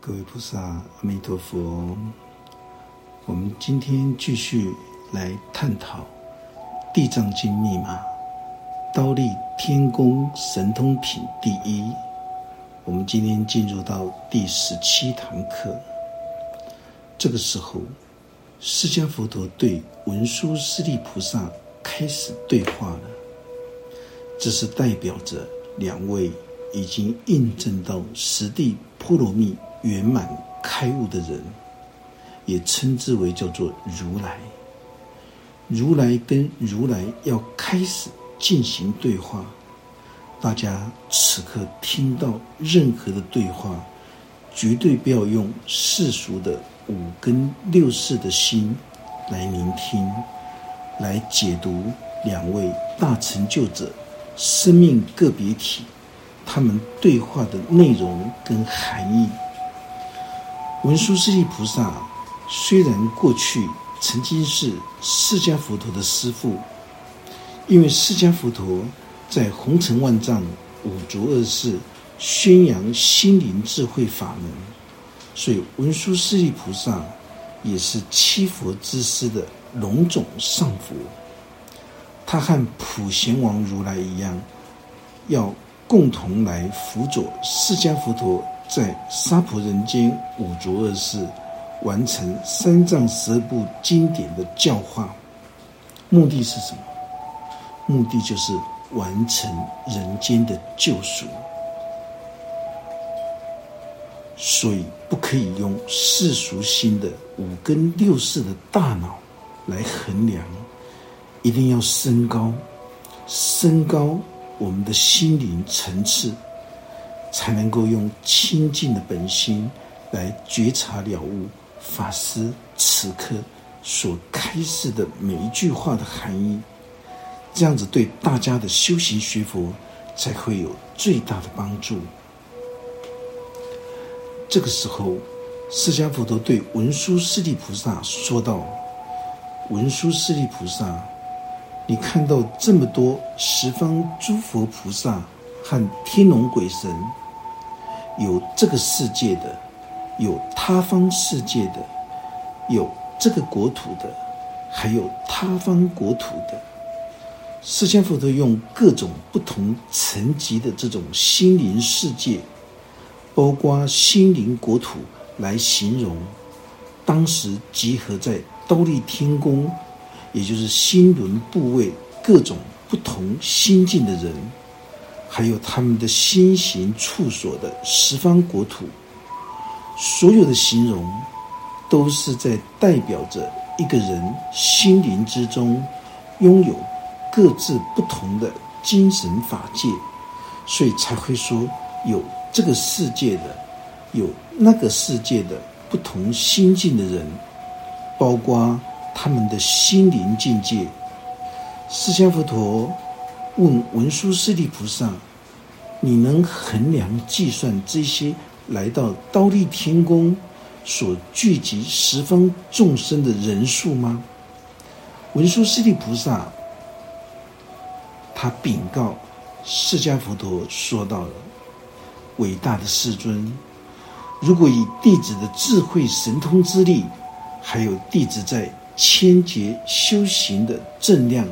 各位菩萨，阿弥陀佛。我们今天继续来探讨《地藏经》密码，刀立天宫神通品第一。我们今天进入到第十七堂课。这个时候，释迦佛陀对文殊师利菩萨开始对话了。这是代表着两位已经印证到实地波罗蜜。圆满开悟的人，也称之为叫做如来。如来跟如来要开始进行对话，大家此刻听到任何的对话，绝对不要用世俗的五根六识的心来聆听，来解读两位大成就者生命个别体他们对话的内容跟含义。文殊师利菩萨虽然过去曾经是释迦佛陀的师父，因为释迦佛陀在红尘万丈五浊恶世宣扬心灵智慧法门，所以文殊师利菩萨也是七佛之师的龙种上佛。他和普贤王如来一样，要共同来辅佐释迦佛陀。在娑婆人间五浊恶世，完成三藏十二部经典的教化，目的是什么？目的就是完成人间的救赎。所以不可以用世俗心的五根六识的大脑来衡量，一定要升高，升高我们的心灵层次。才能够用清净的本心来觉察了悟法师此刻所开示的每一句话的含义，这样子对大家的修行学佛才会有最大的帮助。这个时候，释迦佛陀对文殊师利菩萨说道：“文殊师利菩萨，你看到这么多十方诸佛菩萨。”和天龙鬼神，有这个世界的，有他方世界的，有这个国土的，还有他方国土的。释迦佛陀用各种不同层级的这种心灵世界，包括心灵国土来形容，当时集合在兜率天宫，也就是心轮部位各种不同心境的人。还有他们的心行处所的十方国土，所有的形容，都是在代表着一个人心灵之中拥有各自不同的精神法界，所以才会说有这个世界的，有那个世界的不同心境的人，包括他们的心灵境界。释迦佛陀。问文殊师利菩萨：“你能衡量计算这些来到刀立天宫所聚集十方众生的人数吗？”文殊师利菩萨他禀告释迦佛陀说到了：“伟大的世尊，如果以弟子的智慧神通之力，还有弟子在千劫修行的正量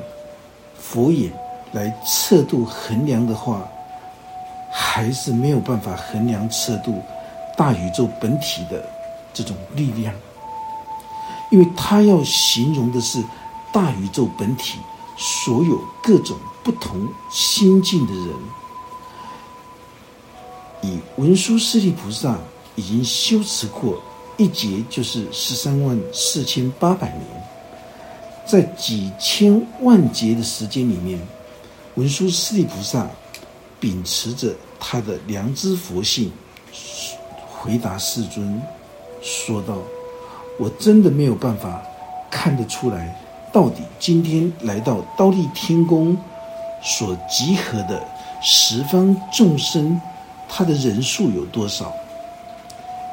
佛眼。”来测度衡量的话，还是没有办法衡量测度大宇宙本体的这种力量，因为他要形容的是大宇宙本体所有各种不同心境的人。以文殊师利菩萨已经修持过一劫，就是十三万四千八百年，在几千万劫的时间里面。文殊师利菩萨秉持着他的良知佛性，回答世尊，说道：“我真的没有办法看得出来，到底今天来到刀立天宫所集合的十方众生，他的人数有多少？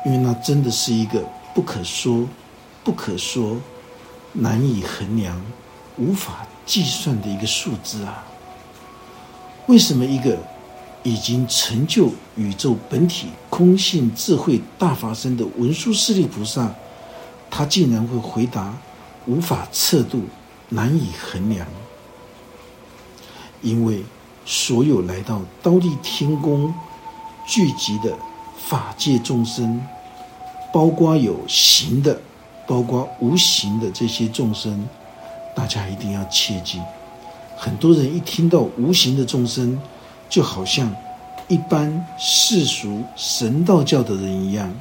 因为那真的是一个不可说、不可说、难以衡量、无法计算的一个数字啊！”为什么一个已经成就宇宙本体空性智慧大法身的文殊师利菩萨，他竟然会回答：无法测度，难以衡量。因为所有来到刀立天宫聚集的法界众生，包括有形的，包括无形的这些众生，大家一定要切记。很多人一听到无形的众生，就好像。一般世俗神道教的人一样，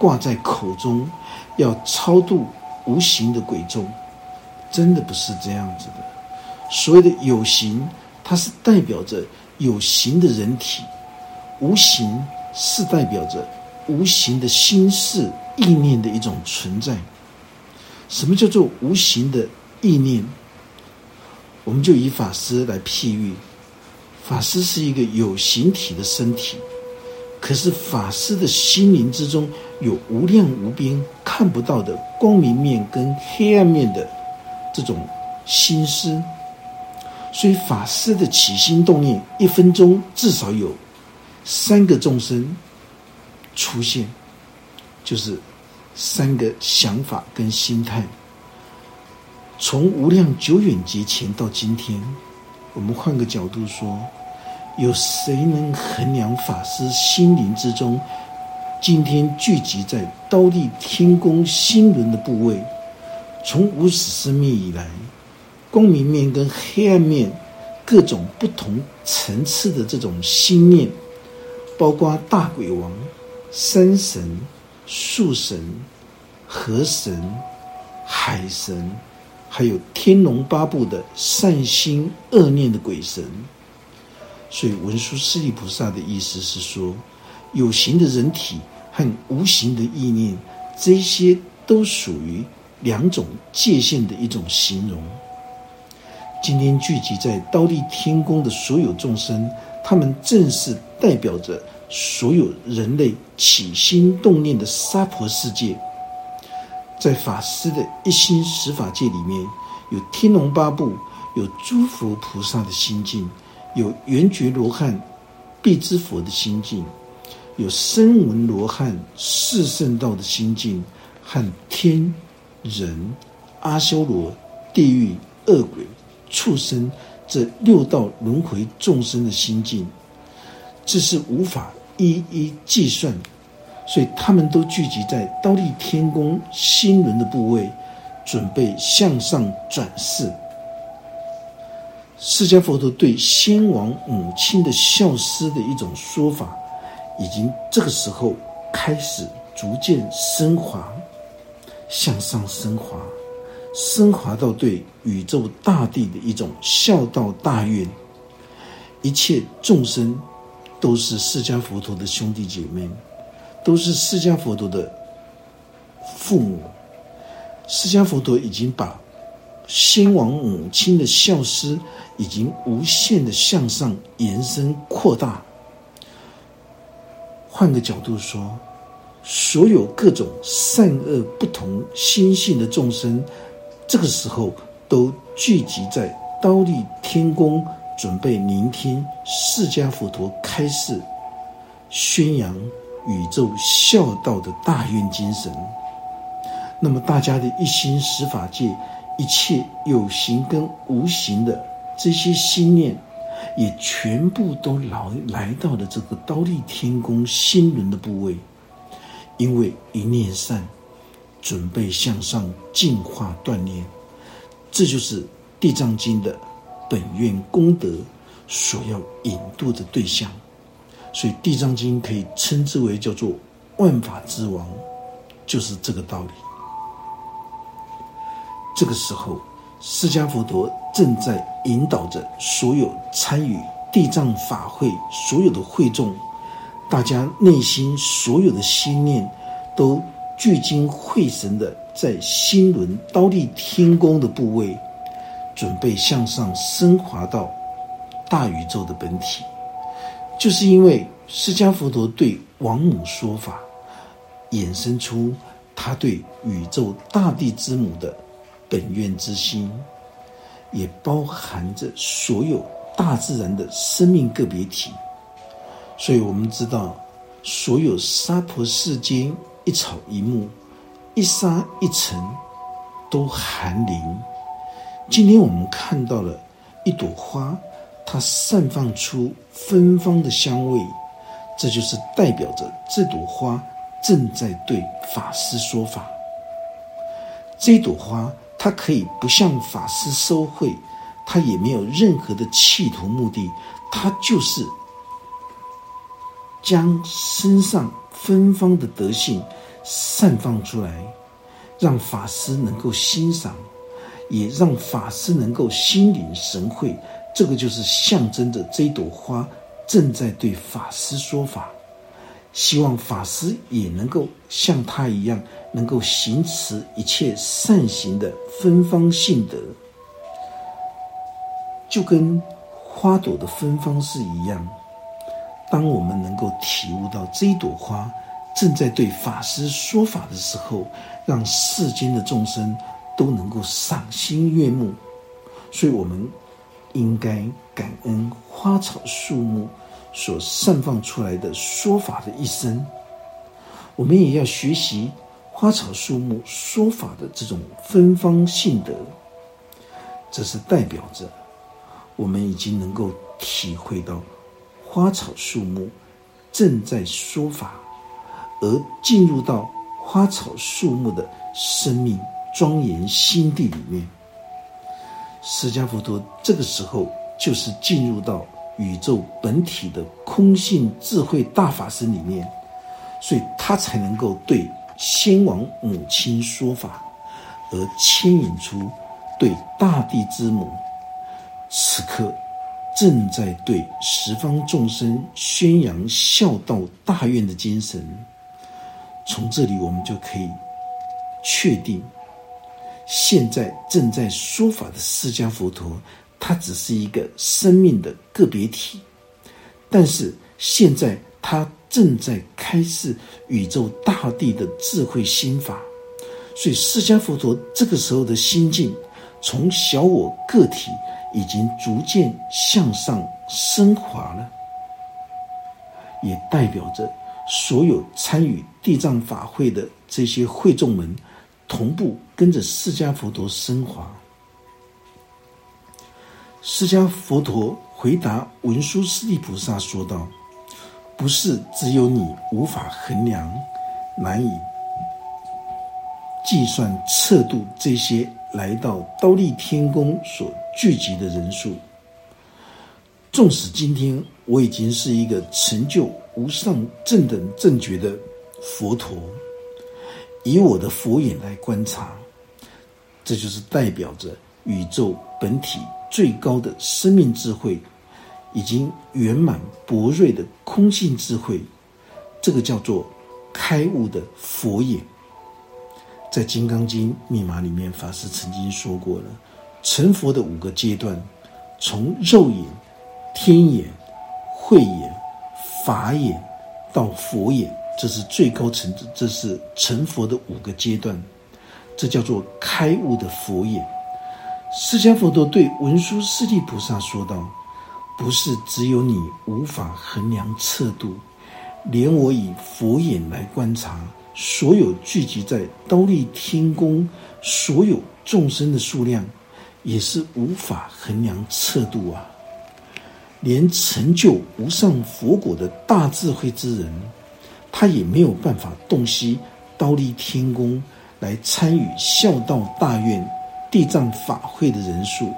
挂在口中要超度无形的鬼众，真的不是这样子的。所谓的有形，它是代表着有形的人体；无形是代表着无形的心事意念的一种存在。什么叫做无形的意念？我们就以法师来譬喻。法师是一个有形体的身体，可是法师的心灵之中有无量无边看不到的光明面跟黑暗面的这种心思，所以法师的起心动念，一分钟至少有三个众生出现，就是三个想法跟心态。从无量久远劫前到今天。我们换个角度说，有谁能衡量法师心灵之中今天聚集在刀立天宫心轮的部位？从无始生命以来，光明面跟黑暗面各种不同层次的这种心念，包括大鬼王、山神、树神、河神、海神。还有天龙八部的善心恶念的鬼神，所以文殊师利菩萨的意思是说，有形的人体和无形的意念，这些都属于两种界限的一种形容。今天聚集在刀立天宫的所有众生，他们正是代表着所有人类起心动念的娑婆世界。在法师的一心十法界里面，有天龙八部，有诸佛菩萨的心境，有圆觉罗汉、必知佛的心境，有声闻罗汉、四圣道的心境，和天人、阿修罗、地狱、恶鬼、畜生这六道轮回众生的心境，这是无法一一计算。所以他们都聚集在刀立天宫心轮的部位，准备向上转世。释迦佛陀对先王母亲的孝思的一种说法，已经这个时候开始逐渐升华，向上升华，升华到对宇宙大地的一种孝道大愿。一切众生都是释迦佛陀的兄弟姐妹。都是释迦佛陀的父母。释迦佛陀已经把先王母亲的孝思已经无限的向上延伸扩大。换个角度说，所有各种善恶不同心性的众生，这个时候都聚集在刀立天宫，准备聆听释迦佛陀开示，宣扬。宇宙孝道的大愿精神，那么大家的一心十法界，一切有形跟无形的这些心念，也全部都来来到了这个刀立天宫心轮的部位，因为一念善，准备向上进化锻炼，这就是地藏经的本愿功德所要引渡的对象。所以《地藏经》可以称之为叫做万法之王，就是这个道理。这个时候，释迦佛陀正在引导着所有参与地藏法会所有的会众，大家内心所有的心念都聚精会神的在心轮刀立天宫的部位，准备向上升华到大宇宙的本体。就是因为释迦佛陀对王母说法，衍生出他对宇宙大地之母的本愿之心，也包含着所有大自然的生命个别体。所以我们知道，所有娑婆世间一草一木、一沙一尘都含灵。今天我们看到了一朵花，它散放出芬芳的香味，这就是代表着这朵花正在对法师说法。这朵花，它可以不向法师收贿。它也没有任何的企图目的，它就是将身上芬芳的德性散放出来，让法师能够欣赏，也让法师能够心领神会。这个就是象征着这朵花正在对法师说法，希望法师也能够像他一样，能够行持一切善行的芬芳性德。就跟花朵的芬芳是一样，当我们能够体悟到这朵花正在对法师说法的时候，让世间的众生都能够赏心悦目，所以我们应该感恩花草树木所散放出来的说法的一生。我们也要学习花草树木说法的这种芬芳性德，这是代表着。我们已经能够体会到花草树木正在说法，而进入到花草树木的生命庄严心地里面。释迦佛陀这个时候就是进入到宇宙本体的空性智慧大法身里面，所以他才能够对先王母亲说法，而牵引出对大地之母。此刻正在对十方众生宣扬孝道大愿的精神。从这里，我们就可以确定，现在正在说法的释迦佛陀，他只是一个生命的个别体，但是现在他正在开示宇宙大地的智慧心法。所以，释迦佛陀这个时候的心境，从小我个体。已经逐渐向上升华了，也代表着所有参与地藏法会的这些会众们，同步跟着释迦佛陀升华。释迦佛陀回答文殊师利菩萨说道：“不是只有你无法衡量、难以计算、测度这些。”来到刀立天宫所聚集的人数，纵使今天我已经是一个成就无上正等正觉的佛陀，以我的佛眼来观察，这就是代表着宇宙本体最高的生命智慧，已经圆满博瑞的空性智慧，这个叫做开悟的佛眼。在《金刚经》密码里面，法师曾经说过了，成佛的五个阶段，从肉眼、天眼、慧眼、法眼到佛眼，这是最高层次，这是成佛的五个阶段，这叫做开悟的佛眼。释迦佛陀对文殊师利菩萨说道：“不是只有你无法衡量测度，连我以佛眼来观察。”所有聚集在刀立天宫所有众生的数量，也是无法衡量测度啊！连成就无上佛果的大智慧之人，他也没有办法洞悉刀立天宫来参与孝道大愿地藏法会的人数。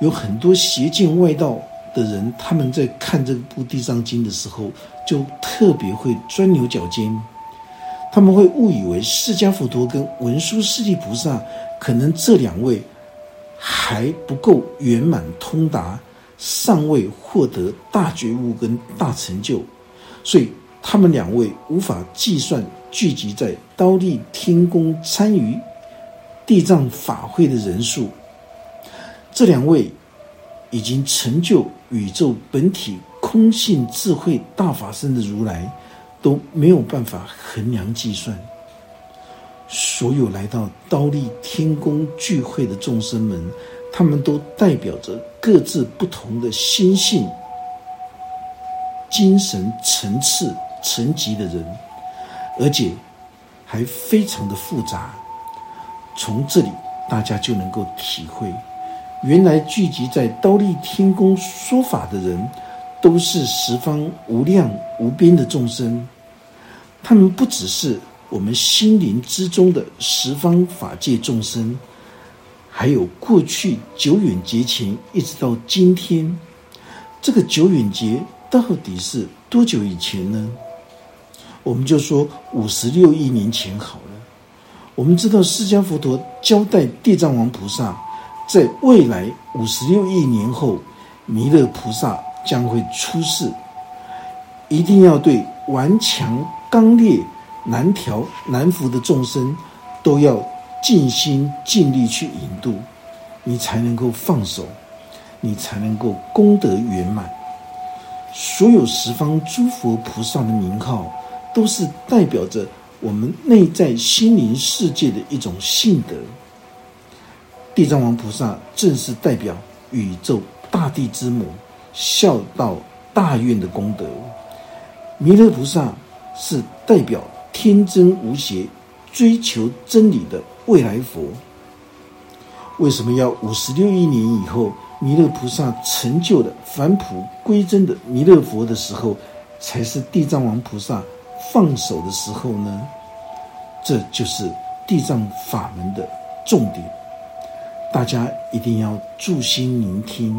有很多邪见外道的人，他们在看这部地藏经的时候，就特别会钻牛角尖。他们会误以为释迦佛陀跟文殊师利菩萨可能这两位还不够圆满通达，尚未获得大觉悟跟大成就，所以他们两位无法计算聚集在刀立天宫参与地藏法会的人数。这两位已经成就宇宙本体空性智慧大法身的如来。都没有办法衡量计算。所有来到刀立天宫聚会的众生们，他们都代表着各自不同的心性、精神层次层级的人，而且还非常的复杂。从这里，大家就能够体会，原来聚集在刀立天宫说法的人，都是十方无量无边的众生。他们不只是我们心灵之中的十方法界众生，还有过去久远劫前一直到今天，这个久远劫到底是多久以前呢？我们就说五十六亿年前好了。我们知道释迦佛陀交代地藏王菩萨，在未来五十六亿年后，弥勒菩萨将会出世，一定要对顽强刚烈、难调难服的众生，都要尽心尽力去引渡，你才能够放手，你才能够功德圆满。所有十方诸佛菩萨的名号，都是代表着。我们内在心灵世界的一种性德，地藏王菩萨正是代表宇宙大地之母，孝道大愿的功德；弥勒菩萨是代表天真无邪、追求真理的未来佛。为什么要五十六亿年以后，弥勒菩萨成就了返璞归真的弥勒佛的时候，才是地藏王菩萨放手的时候呢？这就是地藏法门的重点，大家一定要注心聆听。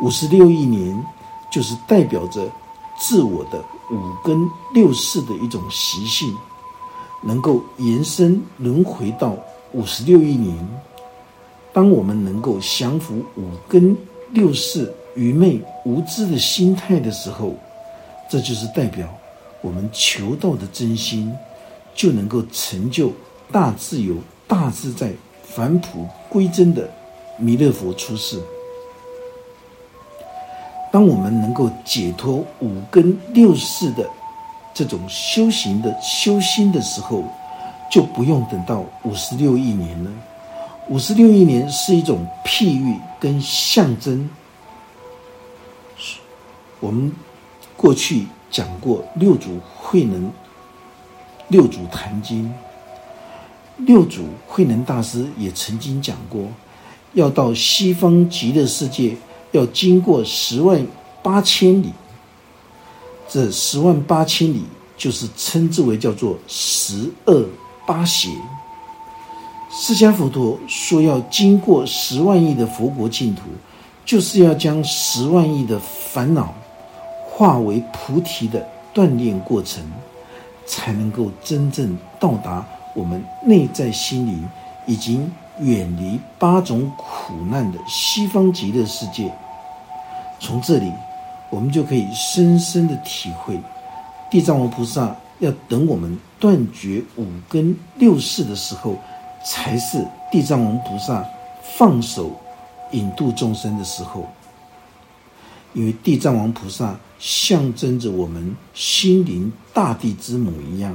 五十六亿年，就是代表着自我的五根六识的一种习性，能够延伸轮回到五十六亿年。当我们能够降服五根六识愚昧无知的心态的时候，这就是代表我们求道的真心。就能够成就大自由、大自在、返璞归真的弥勒佛出世。当我们能够解脱五根六识的这种修行的修心的时候，就不用等到五十六亿年了。五十六亿年是一种譬喻跟象征。我们过去讲过六祖慧能。六祖坛经，六祖慧能大师也曾经讲过，要到西方极乐世界，要经过十万八千里。这十万八千里，就是称之为叫做十恶八邪。释迦佛陀说要经过十万亿的佛国净土，就是要将十万亿的烦恼化为菩提的锻炼过程。才能够真正到达我们内在心灵，已经远离八种苦难的西方极乐世界。从这里，我们就可以深深的体会，地藏王菩萨要等我们断绝五根六识的时候，才是地藏王菩萨放手引渡众生的时候。因为地藏王菩萨象征着我们心灵大地之母一样，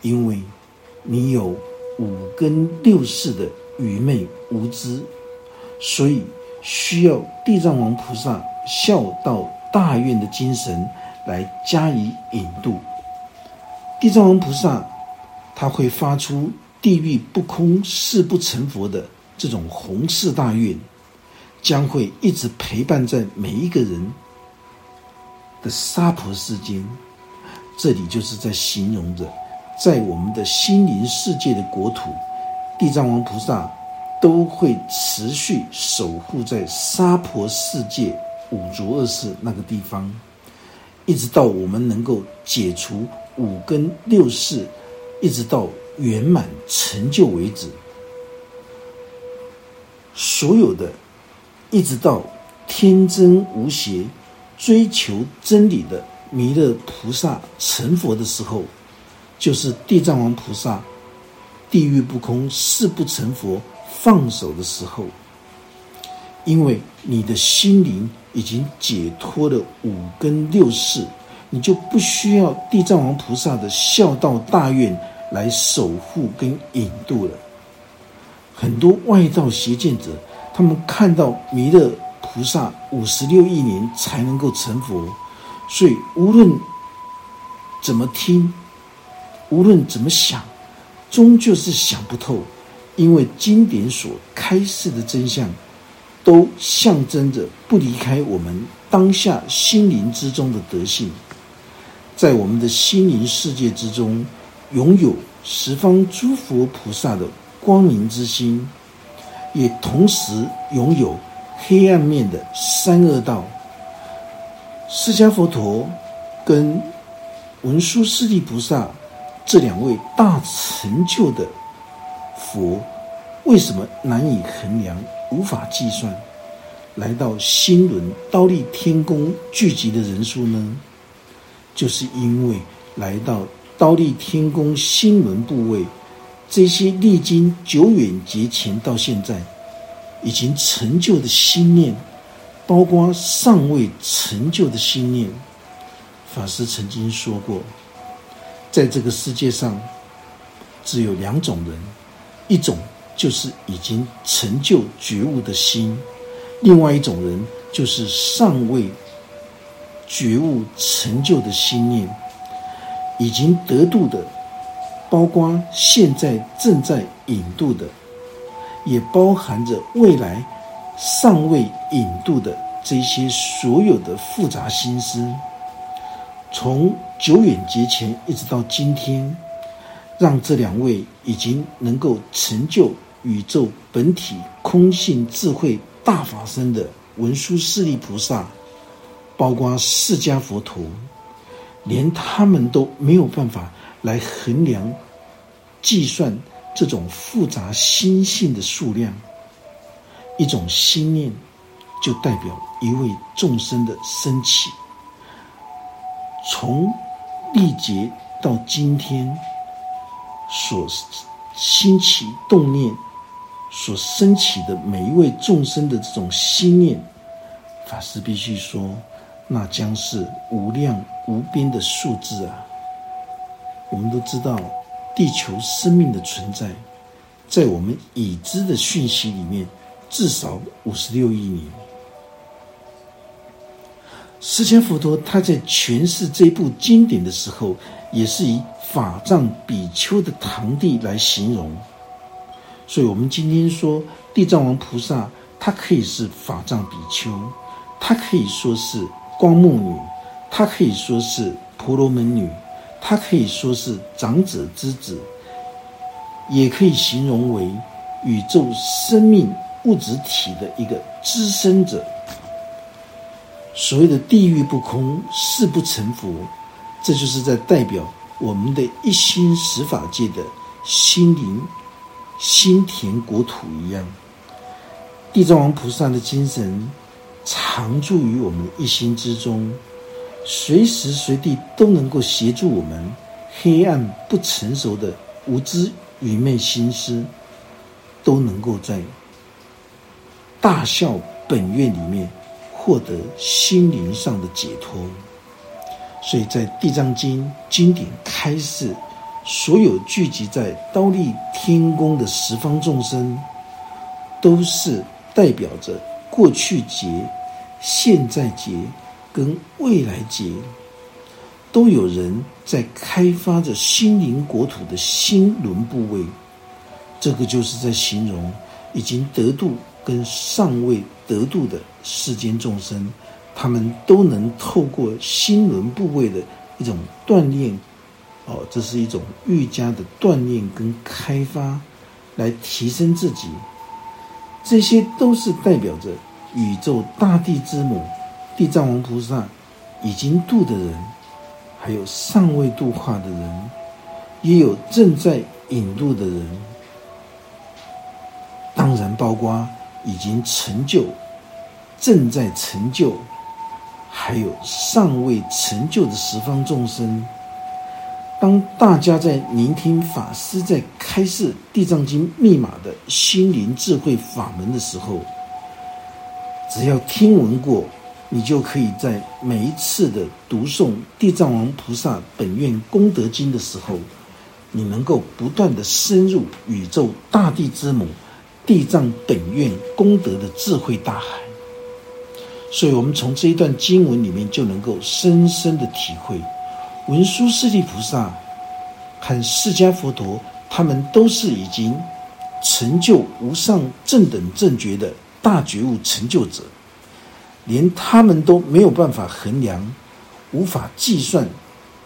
因为你有五根六识的愚昧无知，所以需要地藏王菩萨孝道大愿的精神来加以引渡。地藏王菩萨他会发出地狱不空誓不成佛的这种弘誓大愿。将会一直陪伴在每一个人的沙婆世间，这里就是在形容着，在我们的心灵世界的国土，地藏王菩萨都会持续守护在沙婆世界五浊恶世那个地方，一直到我们能够解除五根六识，一直到圆满成就为止，所有的。一直到天真无邪、追求真理的弥勒菩萨成佛的时候，就是地藏王菩萨地狱不空誓不成佛放手的时候。因为你的心灵已经解脱了五根六识，你就不需要地藏王菩萨的孝道大愿来守护跟引渡了。很多外道邪见者。他们看到弥勒菩萨五十六亿年才能够成佛，所以无论怎么听，无论怎么想，终究是想不透，因为经典所开示的真相，都象征着不离开我们当下心灵之中的德性，在我们的心灵世界之中，拥有十方诸佛菩萨的光明之心，也同时拥有黑暗面的三恶道。释迦佛陀跟文殊师利菩萨这两位大成就的佛，为什么难以衡量、无法计算？来到新轮刀立天宫聚集的人数呢？就是因为来到刀立天宫新轮部位，这些历经久远劫前到现在已经成就的心念。包括尚未成就的心念，法师曾经说过，在这个世界上，只有两种人，一种就是已经成就觉悟的心，另外一种人就是尚未觉悟成就的心念，已经得度的，包括现在正在引渡的，也包含着未来。尚未引渡的这些所有的复杂心思，从久远劫前一直到今天，让这两位已经能够成就宇宙本体空性智慧大法身的文殊师利菩萨，包括释迦佛陀，连他们都没有办法来衡量、计算这种复杂心性的数量。一种心念，就代表一位众生的升起。从历劫到今天，所兴起动念，所升起的每一位众生的这种心念，法师必须说，那将是无量无边的数字啊！我们都知道，地球生命的存在，在我们已知的讯息里面。至少五十六亿年。释迦佛陀他在诠释这部经典的时候，也是以法藏比丘的堂弟来形容。所以，我们今天说地藏王菩萨，他可以是法藏比丘，他可以说是光目女，他可以说是婆罗门女，他可以说是长者之子，也可以形容为宇宙生命。物质体的一个资深者，所谓的地狱不空，誓不成佛，这就是在代表我们的一心十法界的心灵、心田国土一样。地藏王菩萨的精神常住于我们的一心之中，随时随地都能够协助我们黑暗不成熟的无知愚昧心思，都能够在。大孝本愿里面获得心灵上的解脱，所以在《地藏经》经典开示，所有聚集在刀立天宫的十方众生，都是代表着过去劫、现在劫跟未来界，都有人在开发着心灵国土的心轮部位。这个就是在形容已经得度。跟尚未得度的世间众生，他们都能透过心轮部位的一种锻炼，哦，这是一种愈加的锻炼跟开发，来提升自己。这些都是代表着宇宙大地之母地藏王菩萨已经度的人，还有尚未度化的人，也有正在引渡的人，当然包括。已经成就、正在成就，还有尚未成就的十方众生。当大家在聆听法师在开示《地藏经》密码的心灵智慧法门的时候，只要听闻过，你就可以在每一次的读诵《地藏王菩萨本愿功德经》的时候，你能够不断的深入宇宙大地之母。地藏本愿功德的智慧大海，所以我们从这一段经文里面就能够深深的体会，文殊师利菩萨和释迦佛陀，他们都是已经成就无上正等正觉的大觉悟成就者，连他们都没有办法衡量、无法计算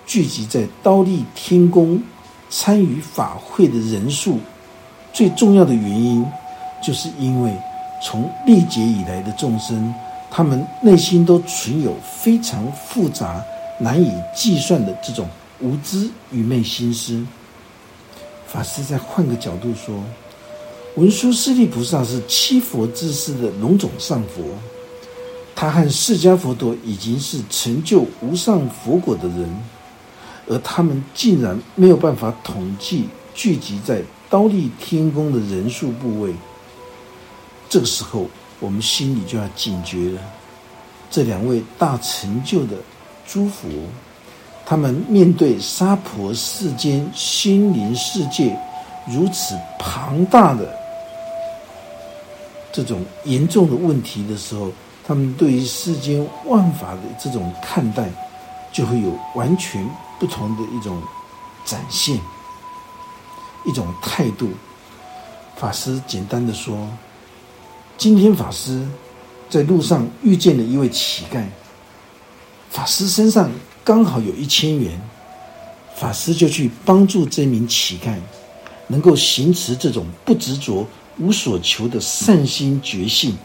聚集在刀立天宫参与法会的人数。最重要的原因，就是因为从历劫以来的众生，他们内心都存有非常复杂。难以计算的这种无知愚昧心思，法师再换个角度说，文殊师利菩萨是七佛之师的龙种上佛，他和释迦佛陀已经是成就无上佛果的人，而他们竟然没有办法统计聚集在刀立天宫的人数部位，这个时候我们心里就要警觉了，这两位大成就的。诸佛，他们面对娑婆世间心灵世界如此庞大的这种严重的问题的时候，他们对于世间万法的这种看待，就会有完全不同的一种展现，一种态度。法师简单的说，今天法师在路上遇见了一位乞丐。法师身上刚好有一千元，法师就去帮助这名乞丐，能够行持这种不执着、无所求的善心觉性。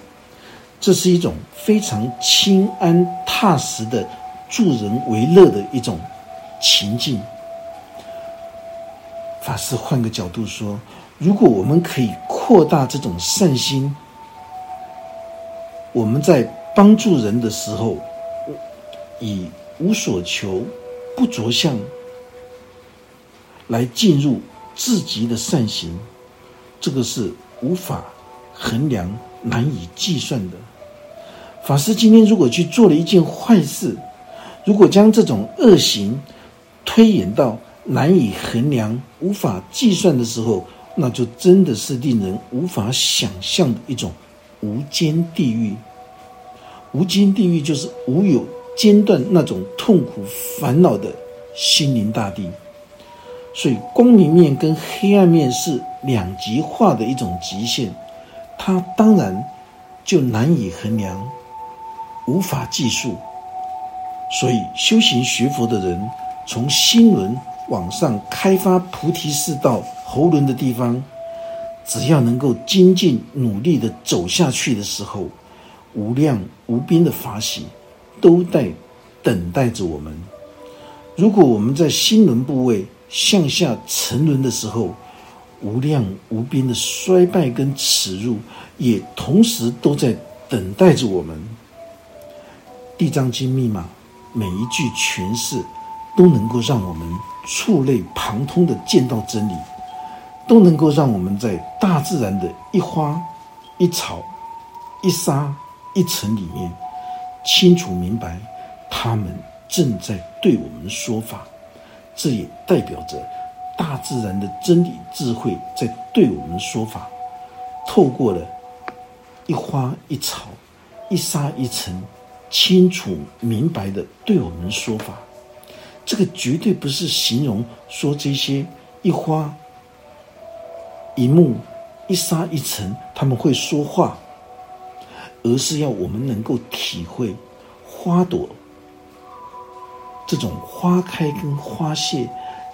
这是一种非常清安踏实的助人为乐的一种情境。法师换个角度说，如果我们可以扩大这种善心，我们在帮助人的时候。以无所求、不着相来进入自己的善行，这个是无法衡量、难以计算的。法师今天如果去做了一件坏事，如果将这种恶行推演到难以衡量、无法计算的时候，那就真的是令人无法想象的一种无间地狱。无间地狱就是无有。间断那种痛苦烦恼的心灵大地，所以光明面跟黑暗面是两极化的一种极限，它当然就难以衡量，无法计数。所以修行学佛的人，从心轮往上开发菩提四道喉轮的地方，只要能够精进努力的走下去的时候，无量无边的法喜。都在等待着我们。如果我们在心轮部位向下沉沦的时候，无量无边的衰败跟耻辱，也同时都在等待着我们。地藏经密码每一句诠释，都能够让我们触类旁通的见到真理，都能够让我们在大自然的一花一草、一沙一尘里面。清楚明白，他们正在对我们说法，这也代表着大自然的真理智慧在对我们说法。透过了一花一草、一沙一尘，清楚明白的对我们说法。这个绝对不是形容说这些一花一木、一沙一尘他们会说话。而是要我们能够体会花朵这种花开跟花谢，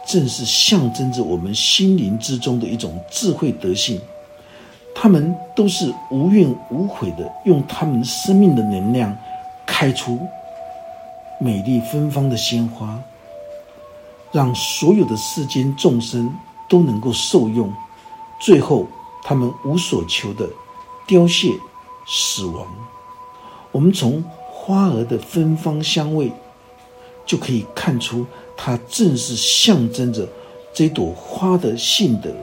正是象征着我们心灵之中的一种智慧德性。他们都是无怨无悔的，用他们生命的能量开出美丽芬芳的鲜花，让所有的世间众生都能够受用。最后，他们无所求的凋谢。死亡，我们从花儿的芬芳香味就可以看出，它正是象征着这朵花的性德，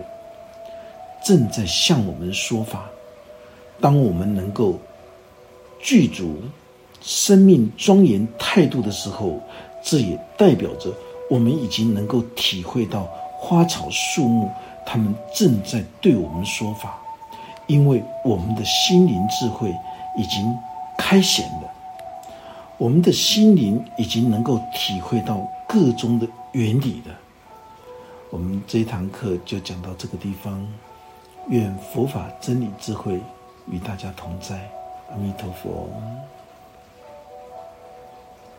正在向我们说法。当我们能够具足生命庄严态度的时候，这也代表着我们已经能够体会到花草树木，它们正在对我们说法。因为我们的心灵智慧已经开显了，我们的心灵已经能够体会到各中的原理了。我们这一堂课就讲到这个地方，愿佛法真理智慧与大家同在，阿弥陀佛。